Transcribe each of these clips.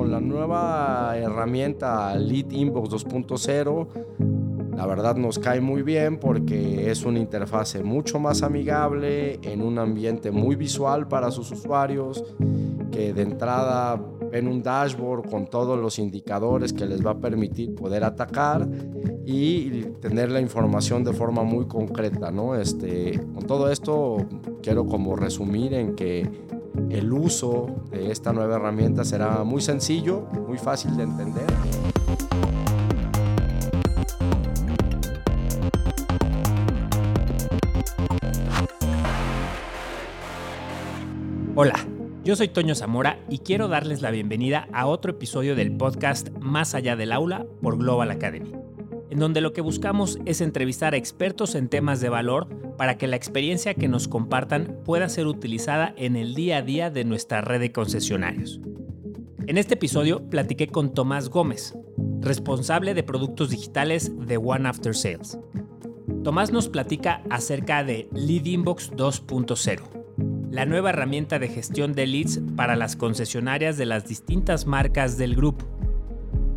con la nueva herramienta Lead Inbox 2.0, la verdad nos cae muy bien porque es una interfase mucho más amigable, en un ambiente muy visual para sus usuarios, que de entrada ven un dashboard con todos los indicadores que les va a permitir poder atacar y tener la información de forma muy concreta, ¿no? Este, con todo esto quiero como resumir en que el uso de esta nueva herramienta será muy sencillo, muy fácil de entender. Hola, yo soy Toño Zamora y quiero darles la bienvenida a otro episodio del podcast Más allá del aula por Global Academy, en donde lo que buscamos es entrevistar a expertos en temas de valor para que la experiencia que nos compartan pueda ser utilizada en el día a día de nuestra red de concesionarios. En este episodio platiqué con Tomás Gómez, responsable de productos digitales de One After Sales. Tomás nos platica acerca de Lead Inbox 2.0, la nueva herramienta de gestión de leads para las concesionarias de las distintas marcas del grupo.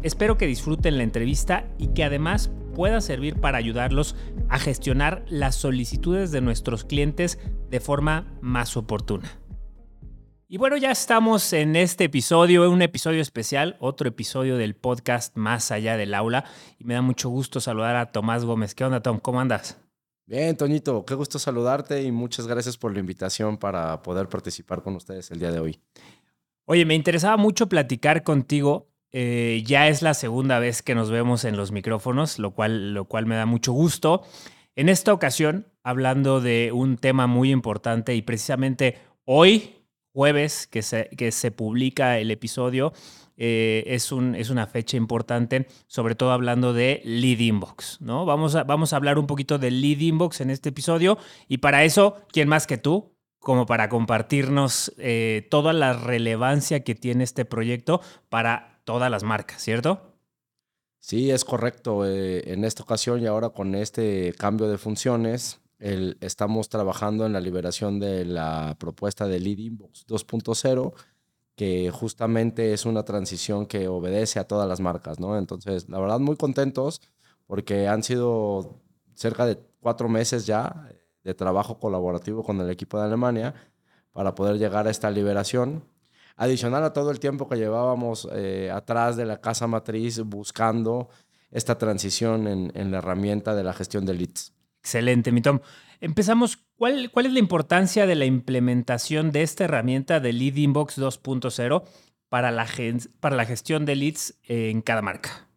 Espero que disfruten la entrevista y que además pueda servir para ayudarlos a gestionar las solicitudes de nuestros clientes de forma más oportuna. Y bueno, ya estamos en este episodio, un episodio especial, otro episodio del podcast Más allá del aula. Y me da mucho gusto saludar a Tomás Gómez. ¿Qué onda, Tom? ¿Cómo andas? Bien, Toñito, qué gusto saludarte y muchas gracias por la invitación para poder participar con ustedes el día de hoy. Oye, me interesaba mucho platicar contigo eh, ya es la segunda vez que nos vemos en los micrófonos, lo cual, lo cual me da mucho gusto. En esta ocasión, hablando de un tema muy importante y precisamente hoy, jueves, que se, que se publica el episodio, eh, es, un, es, una fecha importante, sobre todo hablando de Lead Inbox. ¿no? Vamos, a, vamos a hablar un poquito de Lead Inbox en este episodio y para eso, ¿quién más que tú? como para compartirnos eh, toda la relevancia que tiene este proyecto para todas las marcas, ¿cierto? Sí, es correcto. Eh, en esta ocasión y ahora con este cambio de funciones, estamos trabajando en la liberación de la propuesta de Lead Inbox 2.0, que justamente es una transición que obedece a todas las marcas, ¿no? Entonces, la verdad, muy contentos porque han sido cerca de cuatro meses ya de trabajo colaborativo con el equipo de Alemania para poder llegar a esta liberación adicional a todo el tiempo que llevábamos eh, atrás de la casa matriz buscando esta transición en, la herramienta de la gestión de leads. Excelente, mi Tom. Empezamos. ¿Cuál, ¿Cuál, es la importancia de la implementación de esta herramienta de Lead Inbox 2.0 para la, para la gestión de leads en cada marca?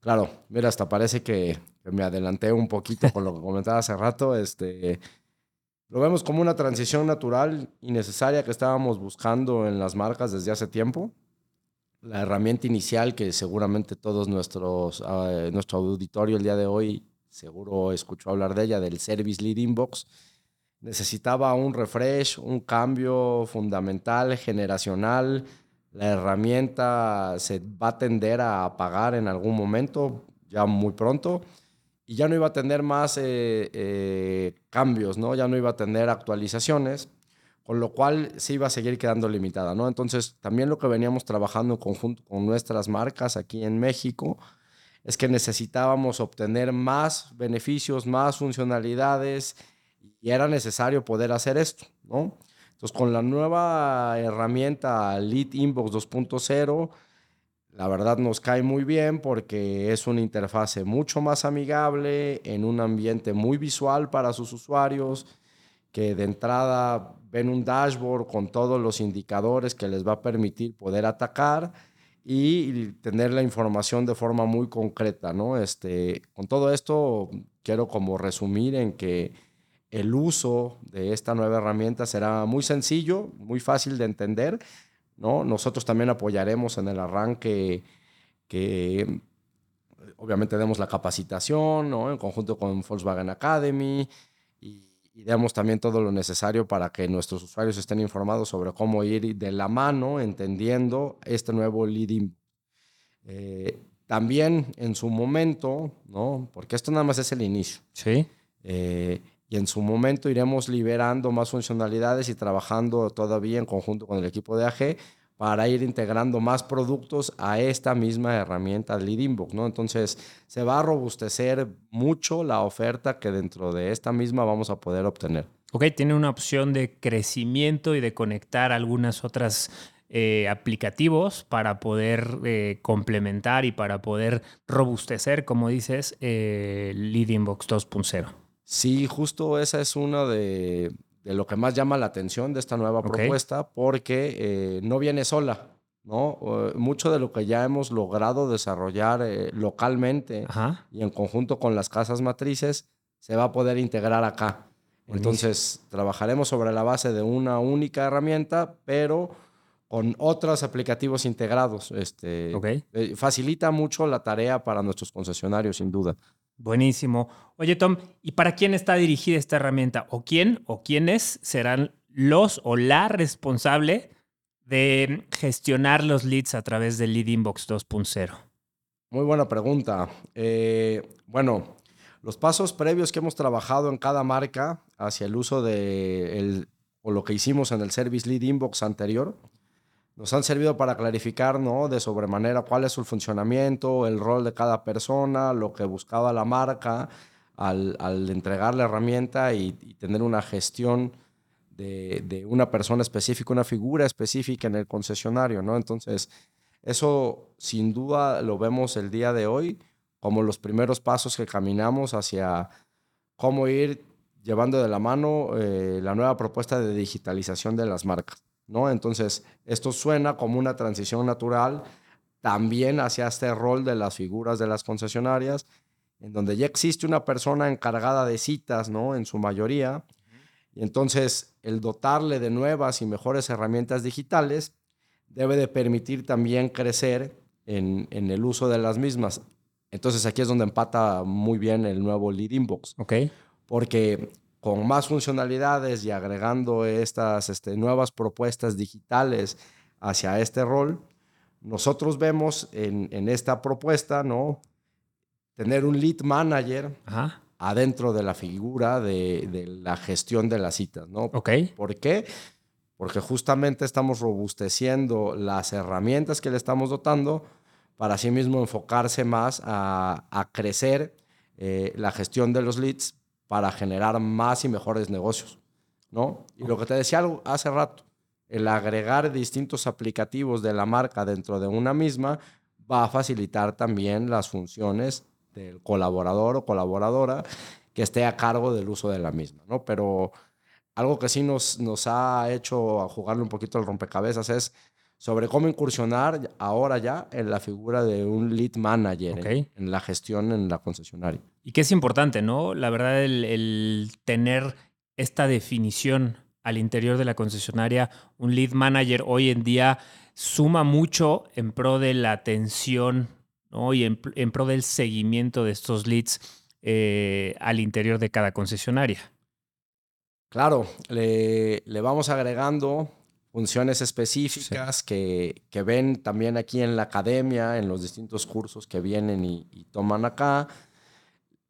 Claro, mira, hasta parece que, que me adelanté un poquito con lo que comentaba hace rato. Este, lo vemos como una transición natural y necesaria que estábamos buscando en las marcas desde hace tiempo. La herramienta inicial que seguramente todos nuestros, uh, nuestro auditorio el día de hoy seguro escuchó hablar de ella, del Service Lead Inbox, necesitaba un refresh, un cambio fundamental, generacional. La herramienta se va a tender a apagar en algún momento, ya muy pronto y ya no iba a tener más eh, eh, cambios, ¿no? Ya no iba a tener actualizaciones, con lo cual se iba a seguir quedando limitada, ¿no? Entonces, también lo que veníamos trabajando en conjunto con nuestras marcas aquí en México es que necesitábamos obtener más beneficios, más funcionalidades y era necesario poder hacer esto, ¿no? Entonces, con la nueva herramienta Lead Inbox 2.0, la verdad nos cae muy bien porque es una interfase mucho más amigable, en un ambiente muy visual para sus usuarios, que de entrada ven un dashboard con todos los indicadores que les va a permitir poder atacar y tener la información de forma muy concreta, ¿no? Este, con todo esto quiero como resumir en que el uso de esta nueva herramienta será muy sencillo, muy fácil de entender ¿no? Nosotros también apoyaremos en el arranque que obviamente demos la capacitación, ¿no? En conjunto con Volkswagen Academy y, demos también todo lo necesario para que nuestros usuarios estén informados sobre cómo ir de la mano entendiendo este nuevo leading. Eh, también en su momento, ¿no? Porque esto nada más es el inicio. Sí. Eh, y en su momento iremos liberando más funcionalidades y trabajando todavía en conjunto con el equipo de AG para ir integrando más productos a esta misma herramienta Lead Inbox, ¿no? Entonces, se va a robustecer mucho la oferta que dentro de esta misma vamos a poder obtener. Ok, tiene una opción de crecimiento y de conectar algunas otras eh, aplicativos para poder eh, complementar y para poder robustecer, como dices, eh, Lead Inbox 2.0. Sí, justo esa es una de, de lo que más llama la atención de esta nueva propuesta, porque eh, no viene sola, ¿no? mucho de lo que ya hemos logrado desarrollar eh, localmente y en conjunto con las casas matrices se va a poder integrar acá. Entonces, trabajaremos sobre la base de una única herramienta, pero con otros aplicativos integrados. Este, eh, facilita mucho la tarea para nuestros concesionarios, sin duda. Buenísimo. Oye, Tom, ¿y para quién está dirigida esta herramienta? ¿O quién o quiénes serán los o la responsable de gestionar los leads a través del Lead Inbox 2.0? Muy buena pregunta. Eh, bueno, los pasos previos que hemos trabajado en cada marca hacia el uso de el, o lo que hicimos en el Service Lead Inbox anterior nos han servido para clarificar ¿no? de sobremanera cuál es su funcionamiento, el rol de cada persona, lo que buscaba la marca al, entregar la herramienta y, tener una gestión de, una persona específica, una figura específica en el concesionario. ¿no? Entonces, eso sin duda lo vemos el día de hoy como los primeros pasos que caminamos hacia cómo ir llevando de la mano eh, la nueva propuesta de digitalización de las marcas. ¿No? Entonces, esto suena como una transición natural también hacia este rol de las figuras de las concesionarias, en donde ya existe una persona encargada de citas, ¿no? En su mayoría. Y entonces, el dotarle de nuevas y mejores herramientas digitales debe de permitir también crecer en, en el uso de las mismas. Entonces, aquí es donde empata muy bien el nuevo Lead Inbox. Ok. Porque con más funcionalidades y agregando estas este, nuevas propuestas digitales hacia este rol, nosotros vemos en, esta propuesta, ¿no? Tener un lead manager adentro de la figura de, la gestión de las citas, ¿no? Ok. ¿Por qué? Porque justamente estamos robusteciendo las herramientas que le estamos dotando para así mismo enfocarse más a, crecer eh, la gestión de los leads para generar más y mejores negocios, ¿no? Y lo que te decía hace rato, el agregar distintos aplicativos de la marca dentro de una misma va a facilitar también las funciones del colaborador o colaboradora que esté a cargo del uso de la misma, ¿no? Pero algo que sí nos, nos ha hecho jugarle un poquito el rompecabezas es sobre cómo incursionar ahora ya en la figura de un lead manager en, la gestión en la concesionaria. Y que es importante, ¿no? La verdad, el, tener esta definición al interior de la concesionaria, un lead manager hoy en día suma mucho en pro de la atención ¿no? y en, pro del seguimiento de estos leads eh, al interior de cada concesionaria. Claro, le, le vamos agregando funciones específicas que, que, ven también aquí en la academia, en los distintos cursos que vienen y, toman acá.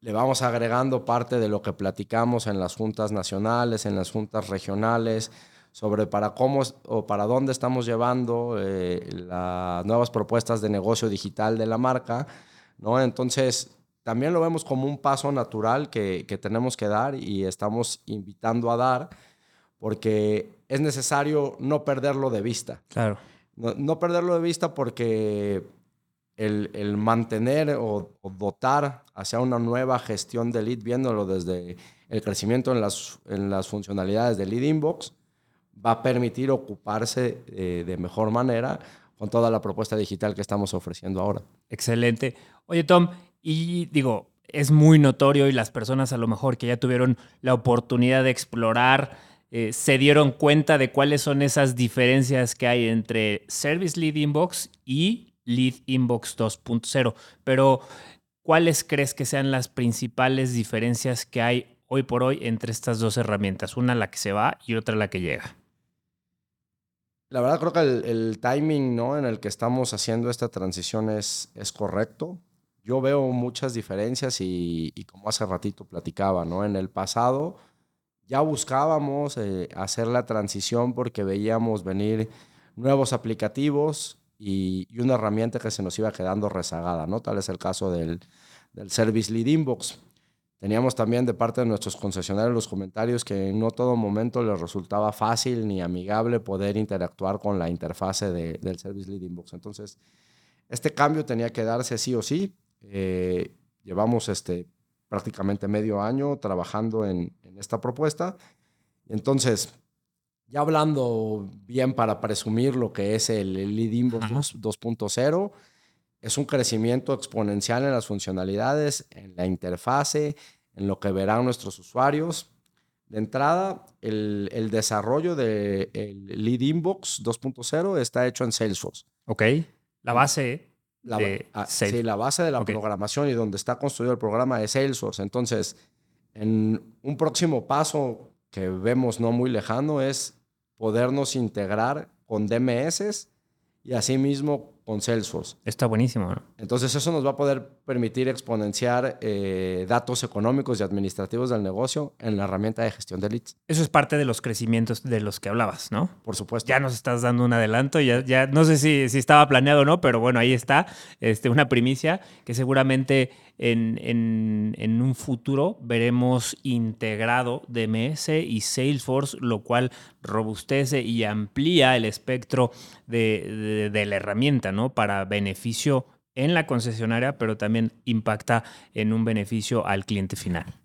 Le vamos agregando parte de lo que platicamos en las juntas nacionales, en las juntas regionales, sobre para cómo o para dónde estamos llevando eh, las nuevas propuestas de negocio digital de la marca. ¿no? Entonces, también lo vemos como un paso natural que, que tenemos que dar y estamos invitando a dar porque es necesario no perderlo de vista. Claro. No, perderlo de vista porque el, mantener o, dotar hacia una nueva gestión de lead, viéndolo desde el crecimiento en las, en las funcionalidades de Lead Inbox, va a permitir ocuparse eh, de mejor manera con toda la propuesta digital que estamos ofreciendo ahora. Excelente. Oye, Tom, y digo, es muy notorio y las personas a lo mejor que ya tuvieron la oportunidad de explorar eh, se dieron cuenta de cuáles son esas diferencias que hay entre Service Lead Inbox y Lead Inbox 2.0. Pero, ¿cuáles crees que sean las principales diferencias que hay hoy por hoy entre estas dos herramientas? Una la que se va y otra la que llega. La verdad creo que el, timing ¿no? en el que estamos haciendo esta transición es, es correcto. Yo veo muchas diferencias y, como hace ratito platicaba, ¿no? En el pasado ya buscábamos eh, hacer la transición porque veíamos venir nuevos aplicativos y, una herramienta que se nos iba quedando rezagada, ¿no? Tal es el caso del, del Service Lead Inbox. Teníamos también de parte de nuestros concesionarios los comentarios que no todo momento les resultaba fácil ni amigable poder interactuar con la interfase del Service Lead Inbox. Entonces, este cambio tenía que darse sí o sí. Eh, llevamos este, prácticamente medio año trabajando en, esta propuesta. Entonces, ya hablando bien para presumir lo que es el, Lead Inbox 2.0, es un crecimiento exponencial en las funcionalidades, en la interfase, en lo que verán nuestros usuarios. De entrada, el, desarrollo del Lead Inbox 2.0 está hecho en Salesforce. Ok. La base la, ah, Sí, la base de la programación y donde está construido el programa es Salesforce. Entonces, en un próximo paso que vemos no muy lejano es podernos integrar con DMS y asimismo con Salesforce. Está buenísimo. Entonces eso nos va a poder permitir exponenciar eh, datos económicos y administrativos del negocio en la herramienta de gestión de leads. Eso es parte de los crecimientos de los que hablabas, ¿no? Por supuesto. Ya nos estás dando un adelanto, ya, ya no sé si, si estaba planeado o no, pero bueno, ahí está, este, una primicia que seguramente en, un futuro veremos integrado DMS y Salesforce, lo cual robustece y amplía el espectro de, la herramienta, ¿no? Para beneficio en la concesionaria, pero también impacta en un beneficio al cliente final.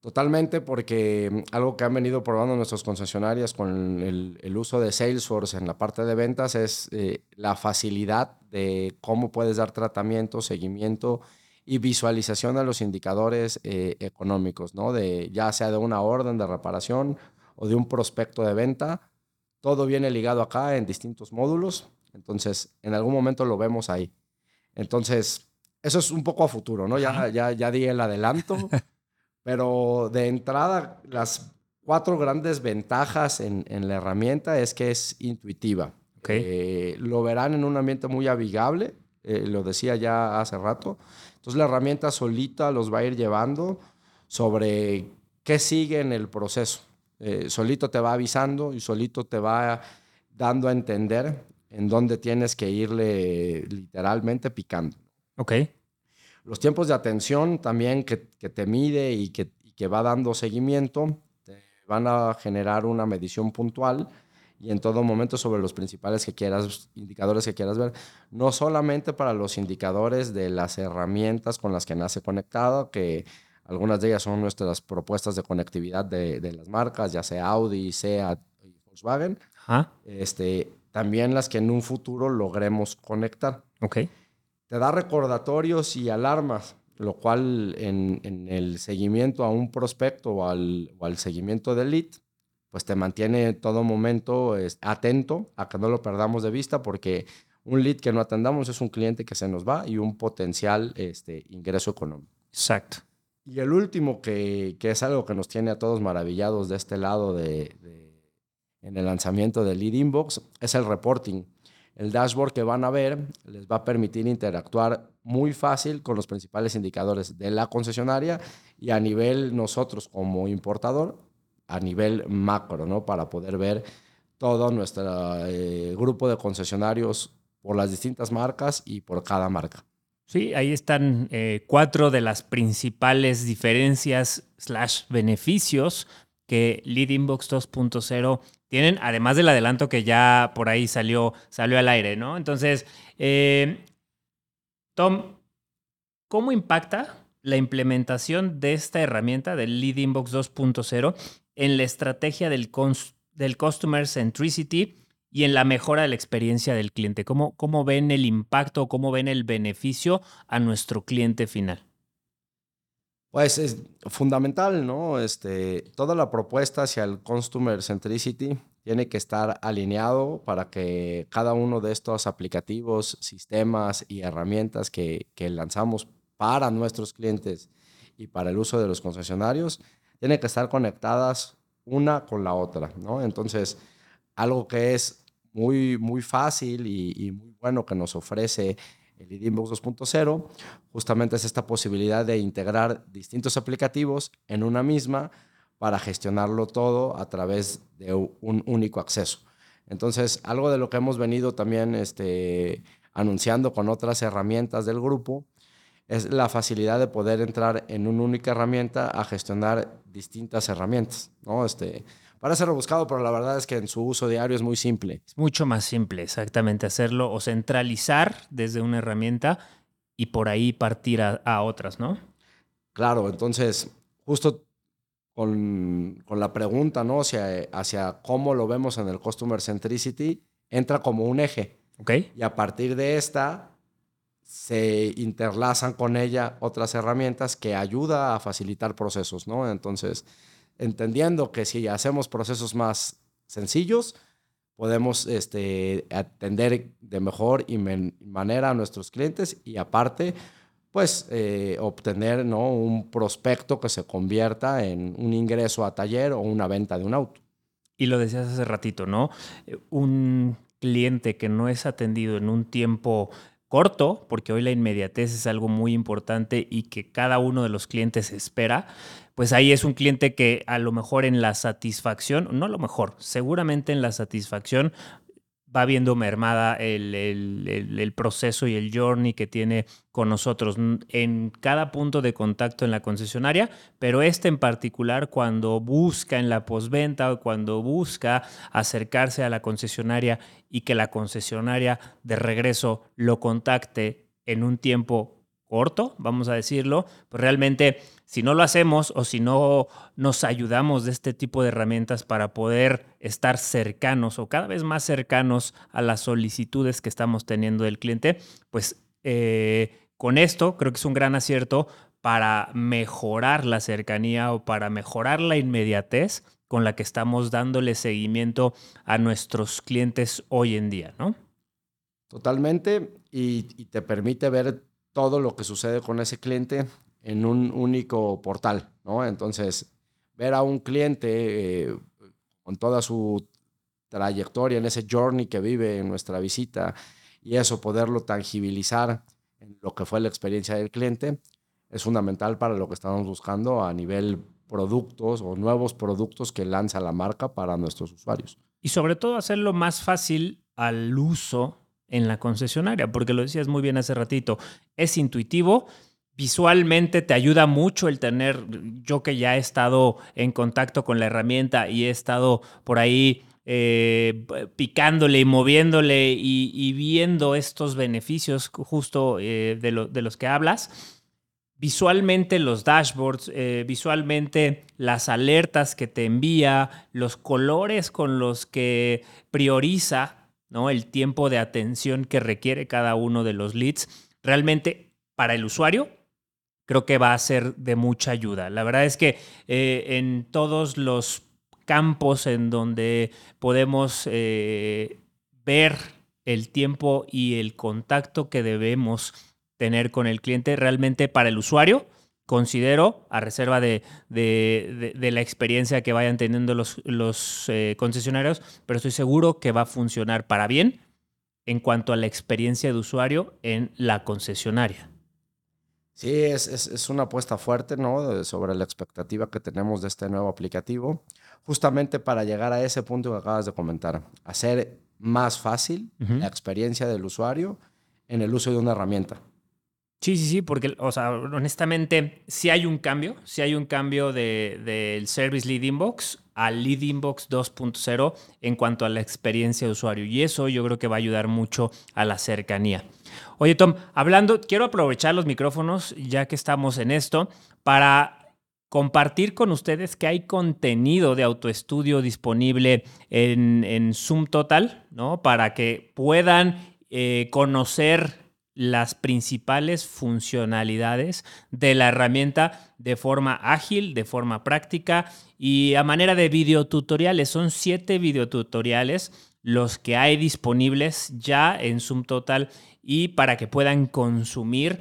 Totalmente, porque mm, algo que han venido probando nuestras concesionarias con el, uso de Salesforce en la parte de ventas es eh, la facilidad de cómo puedes dar tratamiento, seguimiento y visualización de los indicadores eh, económicos, ¿no? De, ya sea de una orden de reparación o de un prospecto de venta. Todo viene ligado acá en distintos módulos. Entonces, en algún momento lo vemos ahí. Entonces, eso es un poco a futuro, ¿no? Ya, ya, ya di el adelanto. pero de entrada, las cuatro grandes ventajas en, en la herramienta es que es intuitiva. Eh, lo verán en un ambiente muy amigable, eh, lo decía ya hace rato. Entonces la herramienta solita los va a ir llevando sobre qué sigue en el proceso. Eh, solito te va avisando y solito te va dando a entender en dónde tienes que irle literalmente picando. Ok. Los tiempos de atención también que, te mide y que, y que va dando seguimiento, te van a generar una medición puntual y en todo momento sobre los principales que quieras, indicadores que quieras ver, no solamente para los indicadores de las herramientas con las que nace conectado, que algunas de ellas son nuestras propuestas de conectividad de, de las marcas, ya sea Audi, SEAT y Volkswagen, este, también las que en un futuro logremos conectar. Ok. Te da recordatorios y alarmas, lo cual en, en el seguimiento a un prospecto o al, o al seguimiento del lead, pues te mantiene en todo momento atento a que no lo perdamos de vista porque un lead que no atendamos es un cliente que se nos va y un potencial este, ingreso económico. Exacto. Y el último, que, que, es algo que nos tiene a todos maravillados de este lado de, en el lanzamiento del Lead Inbox, es el reporting. El dashboard que van a ver les va a permitir interactuar muy fácil con los principales indicadores de la concesionaria y a nivel nosotros como importador a nivel macro, ¿no? Para poder ver todo nuestro eh, grupo de concesionarios por las distintas marcas y por cada marca. Sí, ahí están eh, cuatro de las principales diferencias slash beneficios que Lead Inbox 2.0 tienen, además del adelanto que ya por ahí salió, salió al aire, ¿no? Entonces, eh, Tom, ¿cómo impacta la implementación de esta herramienta del Lead Inbox 2.0 en la estrategia del, del Customer Centricity y en la mejora de la experiencia del cliente? ¿Cómo, cómo ven el impacto, cómo ven el beneficio a nuestro cliente final? Pues es fundamental, ¿no? Este, toda la propuesta hacia el Customer Centricity tiene que estar alineado para que cada uno de estos aplicativos, sistemas y herramientas que, que lanzamos para nuestros clientes y para el uso de los concesionarios tienen que estar conectadas una con la otra, ¿no? Entonces, algo que es muy, muy fácil y, muy bueno que nos ofrece el Inbox 2.0, justamente es esta posibilidad de integrar distintos aplicativos en una misma para gestionarlo todo a través de un único acceso. Entonces, algo de lo que hemos venido también este, anunciando con otras herramientas del grupo es la facilidad de poder entrar en una única herramienta a gestionar distintas herramientas, ¿no? Este, parece rebuscado, pero la verdad es que en su uso diario es muy simple. Es mucho más simple, exactamente, hacerlo o centralizar desde una herramienta y por ahí partir a, otras, ¿no? Claro, entonces, justo con, la pregunta, ¿no? Hacia, hacia cómo lo vemos en el Customer Centricity, entra como un eje. Ok. Y a partir de esta, se interlazan con ella otras herramientas que ayuda a facilitar procesos, ¿no? Entonces, entendiendo que si hacemos procesos más sencillos, podemos este, atender de mejor y manera a nuestros clientes y aparte, pues eh, obtener ¿no? un prospecto que se convierta en un ingreso a taller o una venta de un auto. Y lo decías hace ratito, ¿no? Un cliente que no es atendido en un tiempo corto, porque hoy la inmediatez es algo muy importante y que cada uno de los clientes espera, pues ahí es un cliente que a lo mejor en la satisfacción, no a lo mejor, seguramente en la satisfacción va viendo mermada el, proceso y el journey que tiene con nosotros en cada punto de contacto en la concesionaria, pero este en particular cuando busca en la postventa o cuando busca acercarse a la concesionaria y que la concesionaria de regreso lo contacte en un tiempo corto, vamos a decirlo, pues realmente si no lo hacemos o si no nos ayudamos de este tipo de herramientas para poder estar cercanos o cada vez más cercanos a las solicitudes que estamos teniendo del cliente, pues eh, con esto creo que es un gran acierto para mejorar la cercanía o para mejorar la inmediatez con la que estamos dándole seguimiento a nuestros clientes hoy en día, ¿no? Totalmente, y, y te permite ver todo lo que sucede con ese cliente en un único portal, ¿no? Entonces, ver a un cliente eh, con toda su trayectoria en ese journey que vive en nuestra visita y eso poderlo tangibilizar en lo que fue la experiencia del cliente es fundamental para lo que estamos buscando a nivel productos o nuevos productos que lanza la marca para nuestros usuarios. Y sobre todo hacerlo más fácil al uso en la concesionaria, porque lo decías muy bien hace ratito, es intuitivo, visualmente te ayuda mucho el tener, yo que ya he estado en contacto con la herramienta y he estado por ahí eh, picándole y moviéndole y, viendo estos beneficios justo eh, de, de, los que hablas. Visualmente los dashboards, eh, visualmente las alertas que te envía, los colores con los que prioriza ¿no? El tiempo de atención que requiere cada uno de los leads, realmente para el usuario creo que va a ser de mucha ayuda. La verdad es que eh, en todos los campos en donde podemos eh, ver el tiempo y el contacto que debemos tener con el cliente, realmente para el usuario, considero, a reserva de, la experiencia que vayan teniendo los, los eh, concesionarios, pero estoy seguro que va a funcionar para bien en cuanto a la experiencia de usuario en la concesionaria. Sí, es, una apuesta fuerte, ¿no? Sobre la expectativa que tenemos de este nuevo aplicativo, justamente para llegar a ese punto que acabas de comentar, hacer más fácil la experiencia del usuario en el uso de una herramienta. Sí, sí, sí, porque, o sea, honestamente, sí hay un cambio, sí hay un cambio del de, Service Lead Inbox al Lead Inbox 2.0 en cuanto a la experiencia de usuario. Y eso yo creo que va a ayudar mucho a la cercanía. Oye, Tom, hablando, quiero aprovechar los micrófonos, ya que estamos en esto, para compartir con ustedes que hay contenido de autoestudio disponible en, en Zoom Total, ¿no? Para que puedan eh, conocer las principales funcionalidades de la herramienta de forma ágil, de forma práctica y a manera de videotutoriales. Son siete videotutoriales los que hay disponibles ya en Zoom Total y para que puedan consumir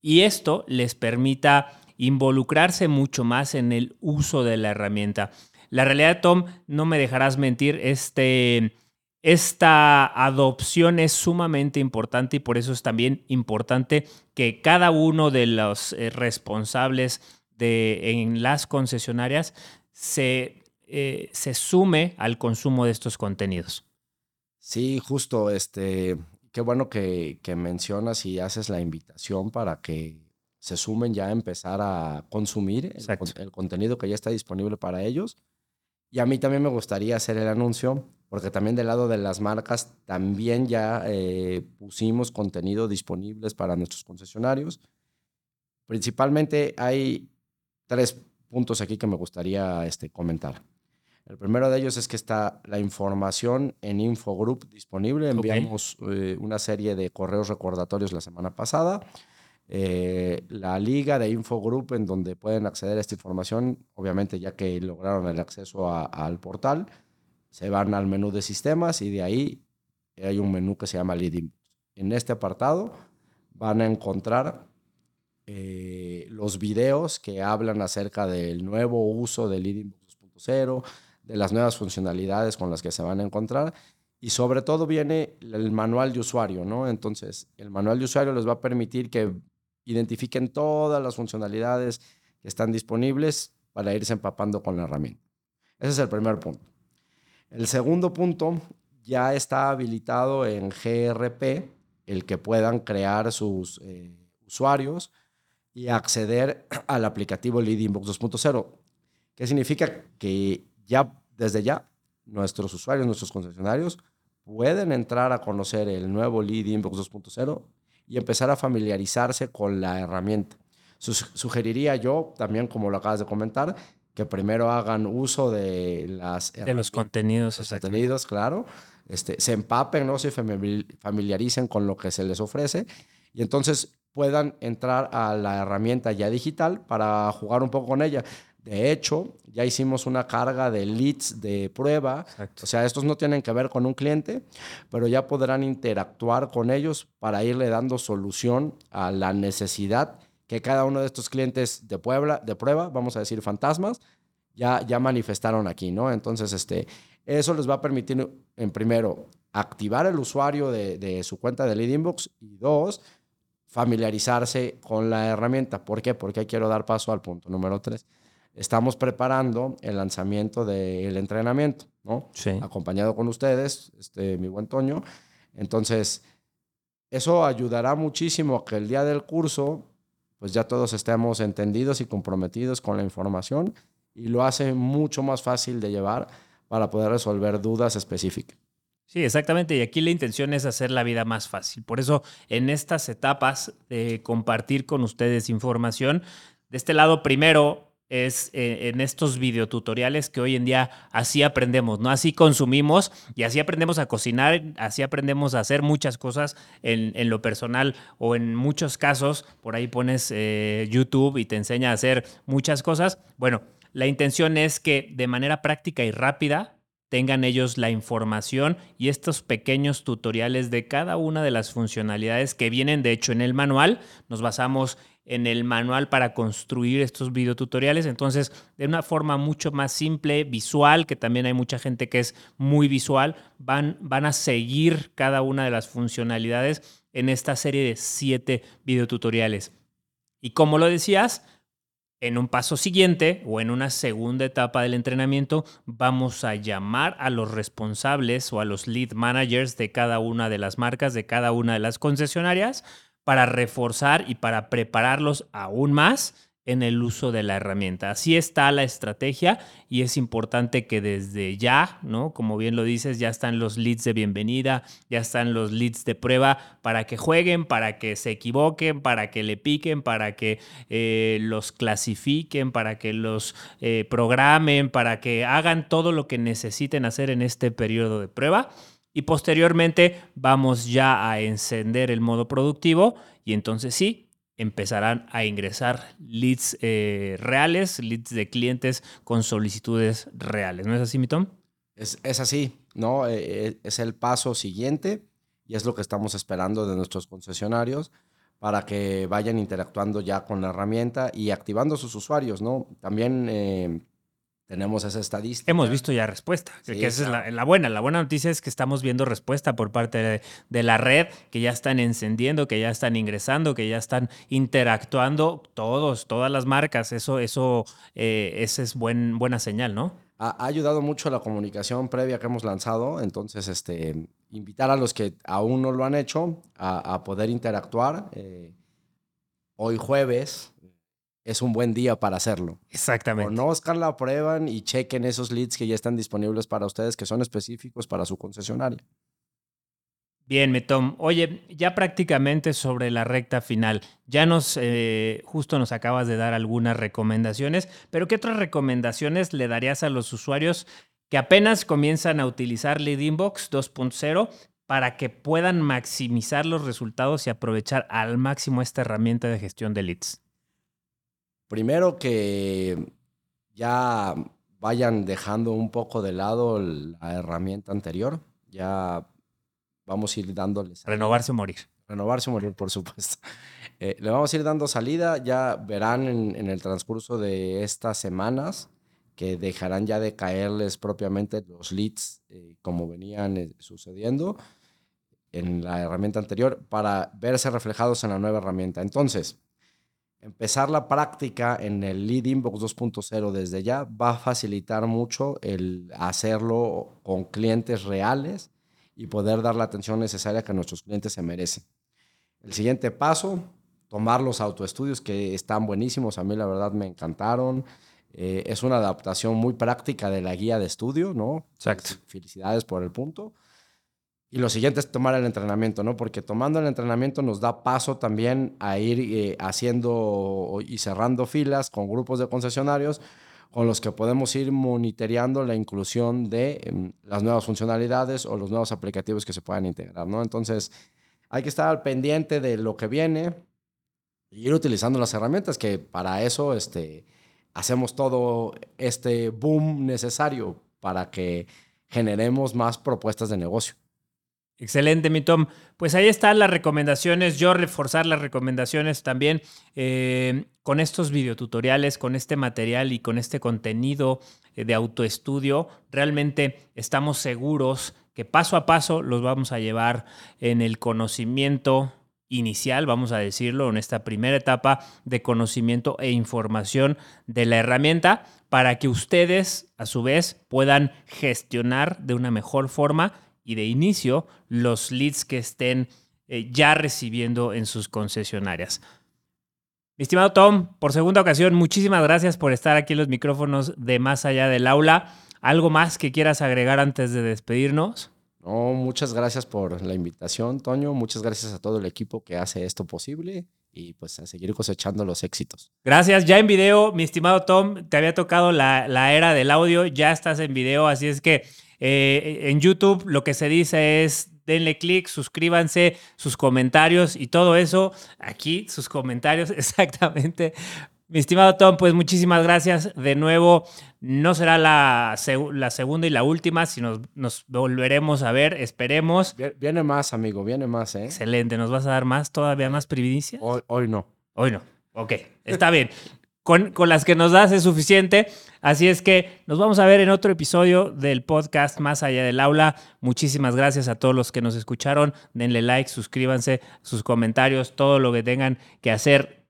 y esto les permita involucrarse mucho más en el uso de la herramienta. La realidad, Tom, no me dejarás mentir, este esta adopción es sumamente importante y por eso es también importante que cada uno de los eh, responsables de, en las concesionarias se, eh, se sume al consumo de estos contenidos. Sí, justo, este, qué bueno que, que mencionas y haces la invitación para que se sumen ya a empezar a consumir el, el, contenido que ya está disponible para ellos. Y a mí también me gustaría hacer el anuncio, porque también del lado de las marcas también ya eh, pusimos contenido disponibles para nuestros concesionarios. Principalmente hay tres puntos aquí que me gustaría este, comentar. El primero de ellos es que está la información en Infogroup disponible. Enviamos eh, una serie de correos recordatorios la semana pasada. Eh, la liga de Infogroup en donde pueden acceder a esta información, obviamente ya que lograron el acceso al portal, se van al menú de sistemas y de ahí hay un menú que se llama Leading. En este apartado van a encontrar eh, los videos que hablan acerca del nuevo uso de Leading 2.0, de las nuevas funcionalidades con las que se van a encontrar y sobre todo viene el manual de usuario, ¿no? Entonces, el manual de usuario les va a permitir que identifiquen todas las funcionalidades que están disponibles para irse empapando con la herramienta. Ese es el primer punto. El segundo punto, ya está habilitado en GRP el que puedan crear sus eh, usuarios y acceder al aplicativo Lead Inbox 2.0. ¿Qué significa? Que ya desde ya nuestros usuarios, nuestros concesionarios pueden entrar a conocer el nuevo Lead Inbox 2.0 y empezar a familiarizarse con la herramienta. Sugeriría yo, también como lo acabas de comentar, que primero hagan uso de las de los contenidos, los contenidos, claro, este, se empapen, no se familiaricen con lo que se les ofrece y entonces puedan entrar a la herramienta ya digital para jugar un poco con ella. De hecho, ya hicimos una carga de leads de prueba. O sea, estos no tienen que ver con un cliente, pero ya podrán interactuar con ellos para irle dando solución a la necesidad que cada uno de estos clientes de, Puebla, de prueba, vamos a decir fantasmas, ya, ya manifestaron aquí, ¿no? Entonces, este, eso les va a permitir, en primero, activar el usuario de, de su cuenta de Lead Inbox y dos, familiarizarse con la herramienta. ¿Por qué? Porque quiero dar paso al punto número tres estamos preparando el lanzamiento del entrenamiento, ¿no? Sí. Acompañado con ustedes, este, mi buen Toño. Entonces, eso ayudará muchísimo a que el día del curso, pues ya todos estemos entendidos y comprometidos con la información y lo hace mucho más fácil de llevar para poder resolver dudas específicas. Sí, exactamente. Y aquí la intención es hacer la vida más fácil. Por eso, en estas etapas de compartir con ustedes información, de este lado, primero, es eh, en estos videotutoriales que hoy en día así aprendemos, ¿no? Así consumimos y así aprendemos a cocinar, así aprendemos a hacer muchas cosas en, lo personal o en muchos casos, por ahí pones eh, YouTube y te enseña a hacer muchas cosas. Bueno, la intención es que de manera práctica y rápida tengan ellos la información y estos pequeños tutoriales de cada una de las funcionalidades que vienen de hecho en el manual. Nos basamos en el manual para construir estos videotutoriales. Entonces, de una forma mucho más simple, visual, que también hay mucha gente que es muy visual, van, van a seguir cada una de las funcionalidades en esta serie de siete videotutoriales. Y como lo decías, en un paso siguiente o en una segunda etapa del entrenamiento, vamos a llamar a los responsables o a los lead managers de cada una de las marcas, de cada una de las concesionarias, para reforzar y para prepararlos aún más en el uso de la herramienta. Así está la estrategia y es importante que desde ya, ¿no? Como bien lo dices, ya están los leads de bienvenida, ya están los leads de prueba para que jueguen, para que se equivoquen, para que le piquen, para que eh, los clasifiquen, para que los eh, programen, para que hagan todo lo que necesiten hacer en este periodo de prueba y posteriormente vamos ya a encender el modo productivo y entonces sí, empezarán a ingresar leads eh, reales, leads de clientes con solicitudes reales. ¿No es así, mi Tom? Es, así, ¿no? Eh, eh, es el paso siguiente y es lo que estamos esperando de nuestros concesionarios para que vayan interactuando ya con la herramienta y activando sus usuarios, ¿no? También tenemos esa estadística. Hemos visto ya respuesta, que esa es la, buena. La buena noticia es que estamos viendo respuesta por parte de, la red, que ya están encendiendo, que ya están ingresando, que ya están interactuando todos, todas las marcas. Eso, eso, eh, esa es buen, buena señal, ¿no? Ha, ayudado mucho la comunicación previa que hemos lanzado, entonces este, invitar a los que aún no lo han hecho a, poder interactuar. Eh, hoy jueves es un buen día para hacerlo. Exactamente. Conozcan la prueban y chequen esos leads que ya están disponibles para ustedes, que son específicos para su concesionario. Bien, Metom. Oye, ya prácticamente sobre la recta final, ya nos, eh, justo nos acabas de dar algunas recomendaciones, pero ¿qué otras recomendaciones le darías a los usuarios que apenas comienzan a utilizar Lead Inbox 2.0 para que puedan maximizar los resultados y aprovechar al máximo esta herramienta de gestión de leads? Primero que ya vayan dejando un poco de lado la herramienta anterior, ya vamos a ir dándoles. Renovarse o morir. Renovarse o morir, por supuesto. Eh, le vamos a ir dando salida, ya verán en, el transcurso de estas semanas que dejarán ya de caerles propiamente los leads eh, como venían eh, sucediendo en la herramienta anterior para verse reflejados en la nueva herramienta. Entonces, empezar la práctica en el Lead Inbox 2.0 desde ya va a facilitar mucho el hacerlo con clientes reales y poder dar la atención necesaria que nuestros clientes se merecen. El siguiente paso, tomar los autoestudios que están buenísimos, a mí la verdad me encantaron. Eh, es una adaptación muy práctica de la guía de estudio, ¿no? Exacto. Felicidades por el punto. Y lo siguiente es tomar el entrenamiento, ¿no? Porque tomando el entrenamiento nos da paso también a ir eh, haciendo y cerrando filas con grupos de concesionarios con los que podemos ir monitoreando la inclusión de em, las nuevas funcionalidades o los nuevos aplicativos que se puedan integrar, ¿no? Entonces, hay que estar al pendiente de lo que viene y ir utilizando las herramientas que para eso este, hacemos todo este boom necesario para que generemos más propuestas de negocio. Excelente, mi Tom. Pues ahí están las recomendaciones. Yo reforzar las recomendaciones también eh, con estos videotutoriales, con este material y con este contenido eh, de autoestudio. Realmente estamos seguros que paso a paso los vamos a llevar en el conocimiento inicial, vamos a decirlo, en esta primera etapa de conocimiento e información de la herramienta para que ustedes a su vez puedan gestionar de una mejor forma y de inicio los leads que estén eh, ya recibiendo en sus concesionarias. Mi estimado Tom, por segunda ocasión, muchísimas gracias por estar aquí en los micrófonos de Más Allá del Aula. ¿Algo más que quieras agregar antes de despedirnos? No, muchas gracias por la invitación, Toño. Muchas gracias a todo el equipo que hace esto posible y pues a seguir cosechando los éxitos. Gracias. Ya en video, mi estimado Tom, te había tocado la, la era del audio, ya estás en video, así es que eh, en YouTube lo que se dice es denle click, suscríbanse, sus comentarios y todo eso. Aquí sus comentarios exactamente. Mi estimado Tom, pues muchísimas gracias. De nuevo, no será la, la segunda y la última, sino nos volveremos a ver, esperemos. Viene más, amigo, viene más, ¿eh? Excelente, ¿nos vas a dar más, todavía más privilegios? Hoy, hoy no. Hoy no. Ok, está bien con, las que nos das es suficiente. Así es que nos vamos a ver en otro episodio del podcast Más allá del aula. Muchísimas gracias a todos los que nos escucharon. Denle like, suscríbanse, sus comentarios, todo lo que tengan que hacer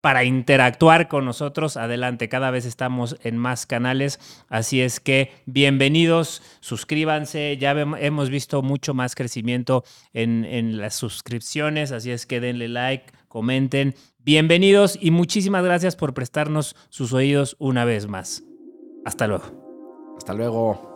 para interactuar con nosotros. Adelante, cada vez estamos en más canales, así es que bienvenidos, suscríbanse, ya hemos visto mucho más crecimiento en, en las suscripciones, así es que denle like, comenten Bienvenidos y muchísimas gracias por prestarnos sus oídos una vez más. Hasta luego. Hasta luego.